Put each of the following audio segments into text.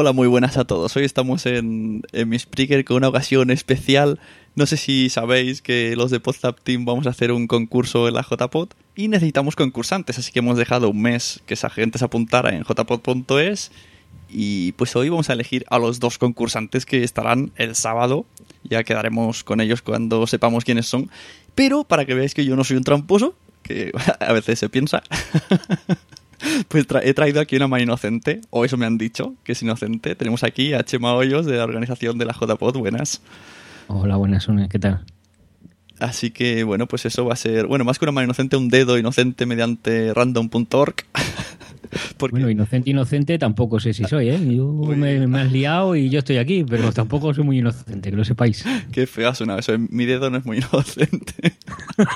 Hola, muy buenas a todos. Hoy estamos en, en mi Spreaker con una ocasión especial. No sé si sabéis que los de PodTap Team vamos a hacer un concurso en la JPod y necesitamos concursantes, así que hemos dejado un mes que esa gente se apuntara en jpod.es y pues hoy vamos a elegir a los dos concursantes que estarán el sábado. Ya quedaremos con ellos cuando sepamos quiénes son. Pero para que veáis que yo no soy un tramposo, que a veces se piensa, pues tra- he traído aquí una mano inocente, o eso me han dicho, que es inocente. Tenemos aquí a Chema Hoyos de la organización de la JPod. Buenas. Hola, buenas, Sune, ¿qué tal? Así que bueno, pues eso va a ser, bueno, más que una mano inocente, un dedo inocente mediante random.org. Porque Bueno, inocente, inocente tampoco sé si soy, ¿eh? Yo me, me has liado y yo estoy aquí, pero tampoco soy muy inocente, que lo sepáis. qué ha sonado eso. Mi dedo no es muy inocente.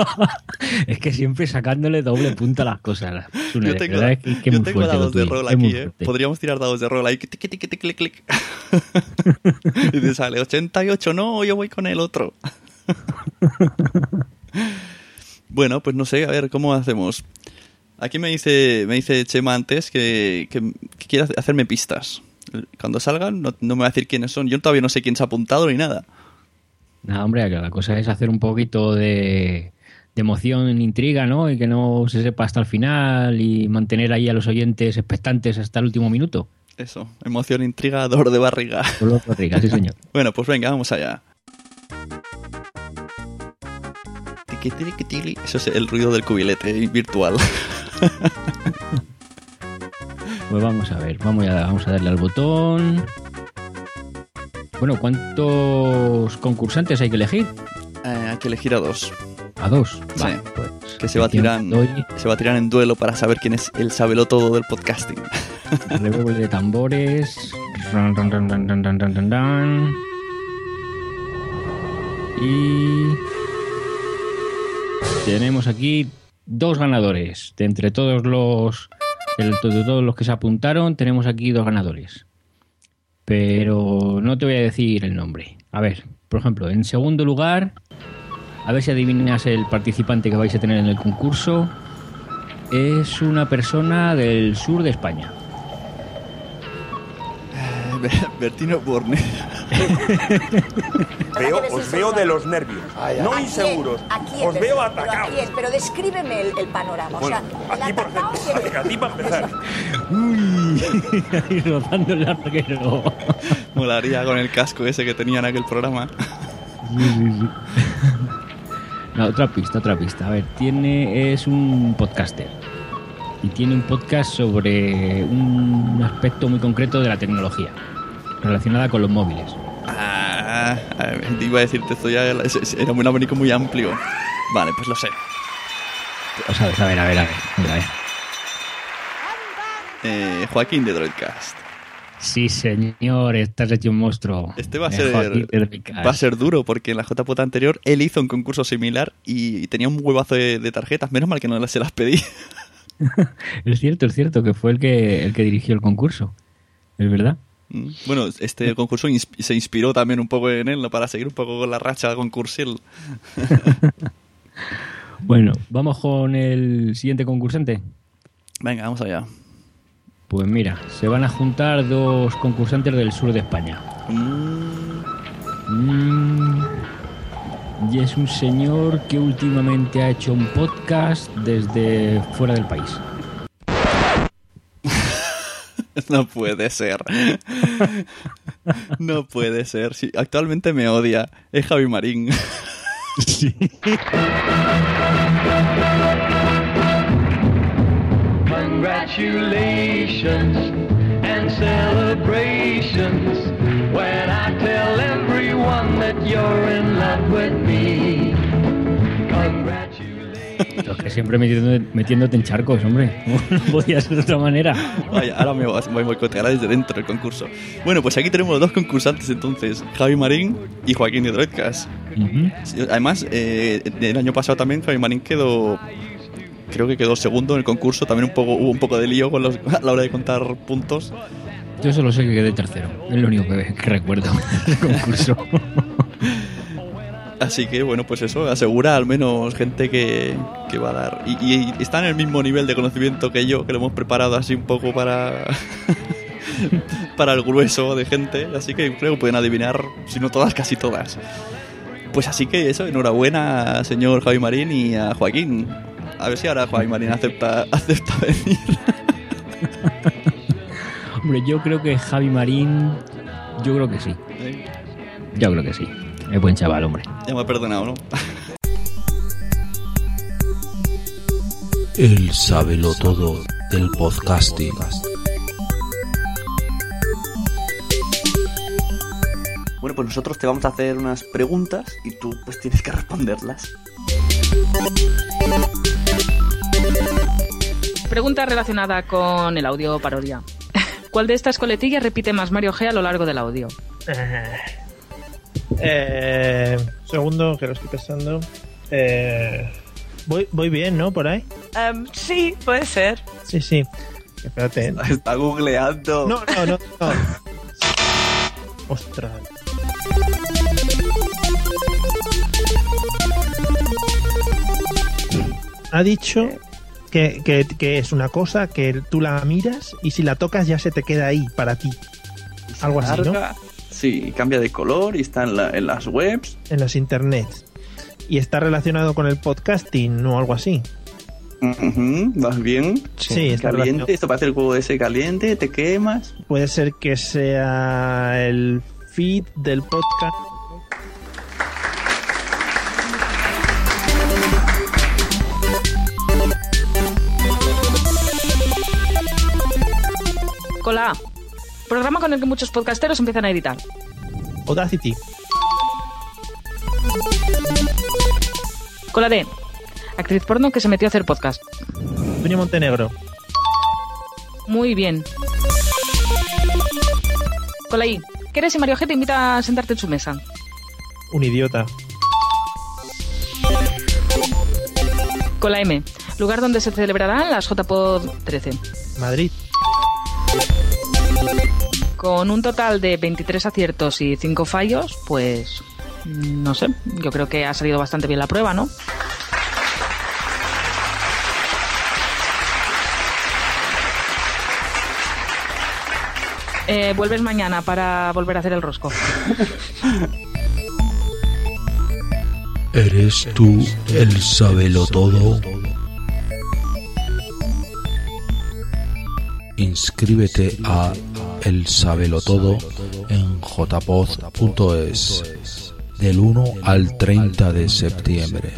es que siempre sacándole doble punta a las cosas. Yo tengo, verdad es que, es que yo tengo dados de rol aquí, ¿eh? Podríamos tirar dados de rol ahí. Tic, tic, clic, clic. y te sale 88, no, yo voy con el otro. bueno, pues no sé, a ver, ¿cómo hacemos? Aquí me dice, me dice Chema antes que, que, que quiere hacerme pistas. Cuando salgan no, no me va a decir quiénes son. Yo todavía no sé quién se ha apuntado ni nada. Nada, hombre, la cosa es hacer un poquito de, de emoción, intriga, ¿no? Y que no se sepa hasta el final y mantener ahí a los oyentes expectantes hasta el último minuto. Eso, emoción, intriga, dolor de barriga. Solo Rodríguez, sí, señor. Bueno, pues venga, vamos allá. Eso es el ruido del cubilete virtual. pues vamos a ver, vamos a, darle al botón. Bueno, ¿cuántos concursantes hay que elegir? Eh, hay que elegir a dos. A dos, vale, pues, que se va, se va a tirar en duelo para saber quién es el sabelotodo del podcasting. Revuelve de tambores. Y tenemos aquí dos ganadores. De entre todos los de todos los que se apuntaron, tenemos aquí dos ganadores. Pero no te voy a decir el nombre. A ver, por ejemplo, en segundo lugar, a ver si adivinas el participante que vais a tener en el concurso. Es una persona del sur de España. Bertino Borne. Veo, os veo de los nervios, no ¿A inseguros. quién? ¿A quién? Os Pero- veo pero ¿a atacados. quién? Pero descríbeme el, el panorama. Bueno, o sea, el a ti, por atacado ejemplo, quién es? a ti para empezar. Uy, ahí rozando el larguero. Molaría con el casco ese que tenía en aquel programa. No, otra pista, otra pista. A ver, tiene, es un podcaster. Y tiene un podcast sobre un aspecto muy concreto de la tecnología, relacionada con los móviles. Ah, a ver, iba a decirte esto ya, era era un abanico muy amplio. Vale, pues lo sé. O sabes, a ver, a ver, a ver. a ver. Eh, Joaquín de Droidcast. Sí, señor, estás hecho un monstruo. Este va a Eh, ser, va a ser duro porque en la JPOT anterior él hizo un concurso similar y, y tenía un huevazo de, de tarjetas. Menos mal que no se las pedí. Es cierto, es cierto, que fue el que, el que dirigió el concurso. ¿Es verdad? Mm. Bueno, este concurso ins- se inspiró también un poco en él para seguir un poco con la racha concursil. Bueno, vamos con el siguiente concursante. Venga, vamos allá. Pues mira, se van a juntar dos concursantes del sur de España. Mm, Mm, y es un señor que últimamente ha hecho un podcast desde fuera del país. No puede ser. No puede ser. Sí, actualmente me odia. Es Javi Marín. Congratulations and celebrations when I tell everyone that you're in love with me. Siempre metiéndote, metiéndote en charcos, hombre. No podía ser de otra manera. Vaya, ahora me voy a boicotear desde dentro del concurso. Bueno, pues aquí tenemos dos concursantes entonces, Javi Marín y Joaquín Hidroitcas. Ujú. Sí, Además, eh, el año pasado también Javi Marín quedó, creo que quedó segundo en el concurso. También un poco, hubo un poco de lío con los- a la hora de contar puntos. Yo solo sé que quedé tercero. Es lo único que, que recuerdo del concurso. Así que, bueno, pues eso asegura al menos gente que, que va a dar. Y, y está en el mismo nivel de conocimiento que yo, que lo hemos preparado así un poco para. para el grueso de gente. Así que creo que pueden adivinar, si no todas, casi todas. Pues así que eso, enhorabuena, señor Javi Marín y a Joaquín. A ver si ahora Javi Marín acepta, acepta venir. Hombre, yo creo que Javi Marín. Yo creo que sí. Yo creo que sí. Es buen chaval, hombre. Ya me ha perdonado, ¿no? El sábelo todo del podcasting. Bueno, pues nosotros te vamos a hacer unas preguntas y tú pues tienes que responderlas. Pregunta relacionada con el audio parodia. ¿Cuál de estas coletillas repite más Mario G a lo largo del audio? Eh, segundo, que lo estoy pensando. Eh, voy, voy bien, ¿no? Por ahí. Em, sí, puede ser. Sí, sí. Espérate. Está googleando. No, no, no. no. Ostras. Ha dicho que, que- que es una cosa que tú la miras y si la tocas ya se te queda ahí para ti. Algo así, ¿no? Sí, cambia de color y está en, la- en las webs. En las internets. Y está relacionado con el podcasting o algo así. Ujú, ¿Vas bien? Sí, está Caliente, esto parece el juego ese caliente, te quemas. Puede ser que sea el feed del podcast. Con la A. Programa con el que muchos podcasteros empiezan a editar. Audacity. Con la D. Actriz porno que se metió a hacer podcast. Antonio Montenegro. Muy bien. Con la I. ¿Qué eres si Mario G te invita a sentarte en su mesa? Un idiota. Con la M. Lugar donde se celebrarán las JPod 13. Madrid. Con un total de 23 aciertos y 5 fallos, pues mm, no sé, yo creo que ha salido bastante bien la prueba, ¿no? Eh, vuelves mañana para volver a hacer el rosco. ¿Eres tú el sábelo todo? Inscríbete a El Sábelo Todo en jpod.es del 1 al 30 de septiembre.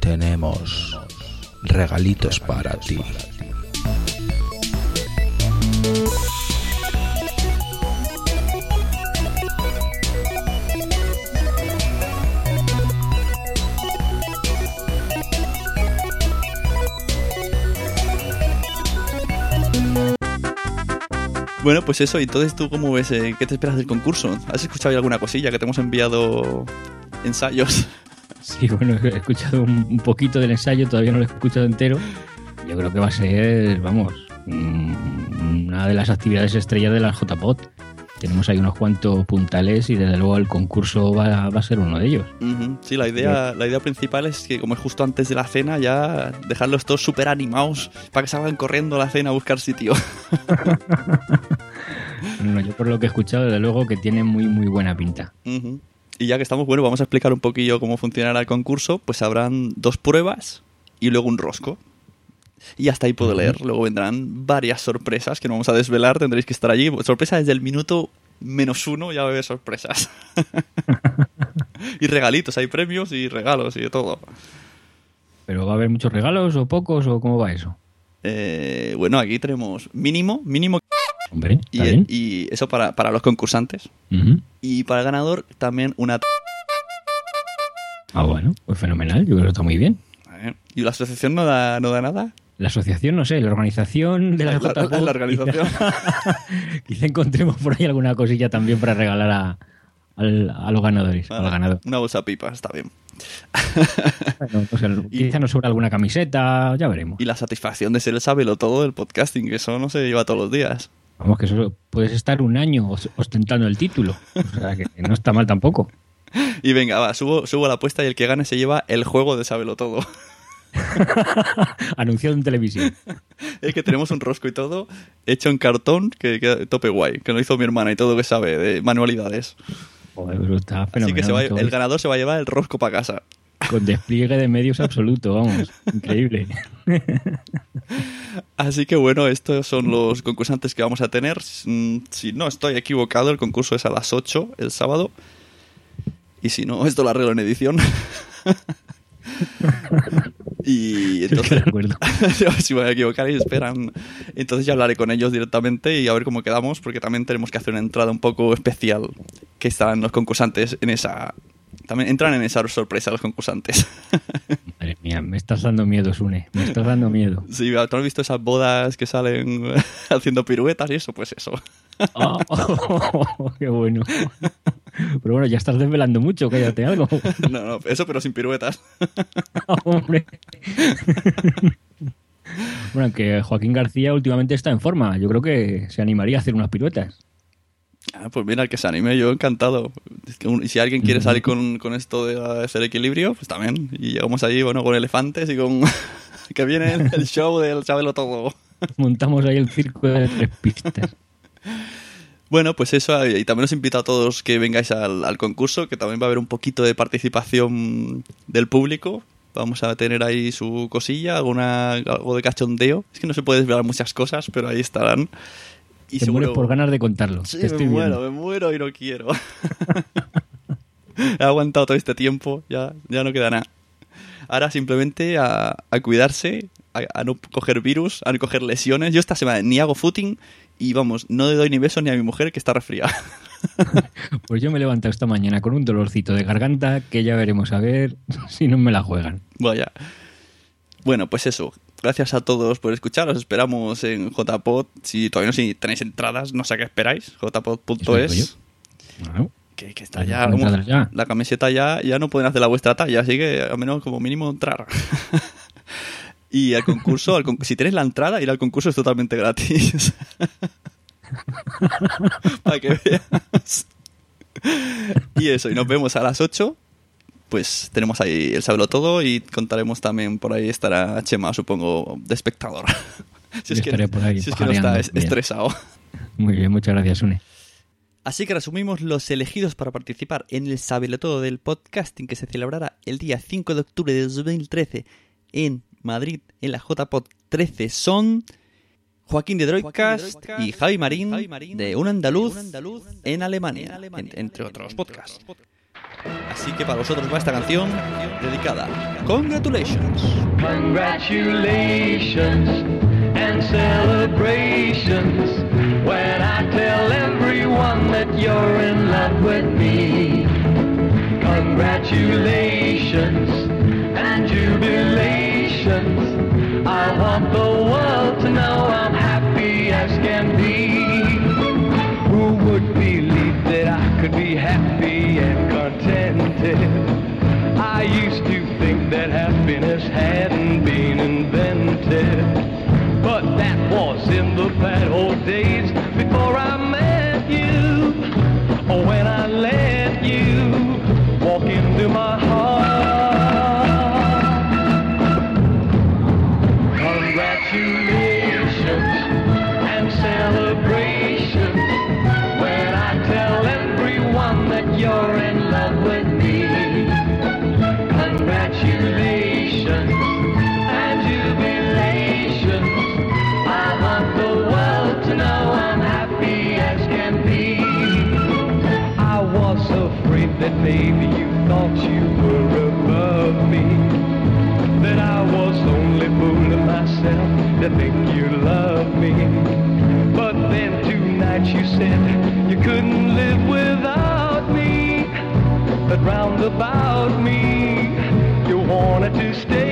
Tenemos regalitos para ti. Bueno, pues eso, entonces tú cómo ves, eh, ¿qué te esperas del concurso? ¿Has escuchado alguna cosilla que te hemos enviado ensayos? Sí, bueno, he escuchado un poquito del ensayo, todavía no lo he escuchado entero. Yo creo que va a ser, vamos, una de las actividades estrellas de la JPOT. Tenemos ahí unos cuantos puntales y desde luego el concurso va, va a ser uno de ellos. Sí, la idea, la idea principal es que como es justo antes de la cena, ya dejarlos todos súper animados para que salgan corriendo a la cena a buscar sitio. No, yo por lo que he escuchado, desde luego que tiene muy, muy buena pinta. Y ya que estamos, bueno, vamos a explicar un poquillo cómo funcionará el concurso. Pues habrán dos pruebas y luego un rosco. Y hasta ahí puedo leer. Luego vendrán varias sorpresas que no vamos a desvelar, tendréis que estar allí. Sorpresa desde el minuto menos uno, ya va a haber sorpresas. y regalitos, hay premios y regalos y de todo. ¿Pero va a haber muchos regalos o pocos o cómo va eso? Eh, bueno, aquí tenemos mínimo, mínimo. Hombre, Y, está bien. y eso para, para los concursantes. Y para el ganador también una... Ah, bueno, pues fenomenal, yo creo que está muy bien. ¿Y la asociación no da, no da nada? La asociación, no sé, la organización de la, La- la- la organización. Quizá, quizá encontremos por ahí alguna cosilla también para regalar a, al- a los ganadores. al ganador. Una bolsa pipa, está bien. Bueno, sea, quizá nos sobra alguna camiseta, ya veremos. Y la satisfacción de ser el sábelo todo del podcasting, que eso no se lleva todos los días. Vamos, que eso puedes estar un año os- ostentando el título. O sea, que no está mal tampoco. Y venga, va, subo, subo la apuesta y el que gane se lleva el juego de sábelo todo. Anunciado en televisión. Es que tenemos un rosco y todo hecho en cartón que queda tope guay, que lo hizo mi hermana y todo que sabe de manualidades. Joder, pero está Así que se va- el ganador se va a llevar el rosco para casa. Con despliegue de medios absoluto, vamos. Increíble. Así que bueno, estos son los concursantes que vamos a tener. Mm, Si no estoy equivocado, el concurso es a las 8 el sábado. Y si no, esto lo arreglo en edición. Y entonces, si me voy a equivocar y esperan, entonces ya hablaré con ellos directamente y a ver cómo quedamos, porque también tenemos que hacer una entrada un poco especial, que estarán los concursantes en esa... También entran en esa sorpresa los concursantes. Madre mía, me estás dando miedo, Sune. Me estás dando miedo. Sí, ¿tú has visto esas bodas que salen haciendo piruetas y eso? Pues eso. Oh, qué bueno. Pero bueno, ya estás desvelando mucho, cállate algo. No, no, eso pero sin piruetas. Hombre. Bueno, que Joaquín García últimamente está en forma. Yo creo que se animaría a hacer unas piruetas. Ah, pues mira, que se anime, yo encantado. Y si alguien quiere salir con, con esto de hacer equilibrio, pues también. Y llegamos allí, bueno, con elefantes y con... que viene el, show del Sabelo Todo. Montamos ahí el circo de tres pistas. Bueno, pues eso, y también os invito a todos que vengáis al, al concurso, que también va a haber un poquito de participación del público. Vamos a tener ahí su cosilla, alguna, algo de cachondeo. Es que no se puede desvelar muchas cosas, pero ahí estarán. Y Te mueres por ganas de contarlo. Sí, Te me muero, viendo. me muero y no quiero. He aguantado todo este tiempo, ya, ya no queda nada. Ahora simplemente a, a cuidarse, a, a no coger virus, a no coger lesiones. Yo esta semana ni hago footing y vamos, no le doy ni besos ni a mi mujer que está resfriada. Pues yo me he levantado esta mañana con un dolorcito de garganta que ya veremos a ver si no me la juegan. Vaya. Bueno, pues eso. Gracias a todos por escuchar. Os esperamos en JPod. Si todavía no si tenéis entradas, no sé a qué esperáis. Jpod.es. Bueno, Que, que está ya. La camiseta ya, ya no pueden hacer la vuestra talla, así que al menos como mínimo entrar. y al concurso, al si tenéis la entrada, ir al concurso es totalmente gratis. Para que veas. y eso, y nos vemos a las 8. Pues tenemos ahí el Sabelo Todo y contaremos también por ahí estará Chema, supongo, de espectador. si es que, estaré por ahí si es que no está pajareando. es- Bien. estresado. muy bien, muchas gracias, Une. Así que resumimos los elegidos para participar en el Sabelotodo del podcasting que se celebrará el día 5 de octubre de 2013 en Madrid, en la JPod 13 son Joaquín de Droidcast y Javi Marín de Un Andaluz en Alemania, en- entre otros podcasts. Así que para vosotros va esta canción dedicada. Congratulations. Congratulations and celebrations when I tell everyone that you're in love with me. Congratulations I want the world to know I'm happy as can be. Who would believe that I could be happy and contented? I used to think that happiness hadn't been invented. Maybe you thought you were above me. That I was only fooling myself to think you loved me. But then tonight you said you couldn't live without me. But round about me, you wanted to stay.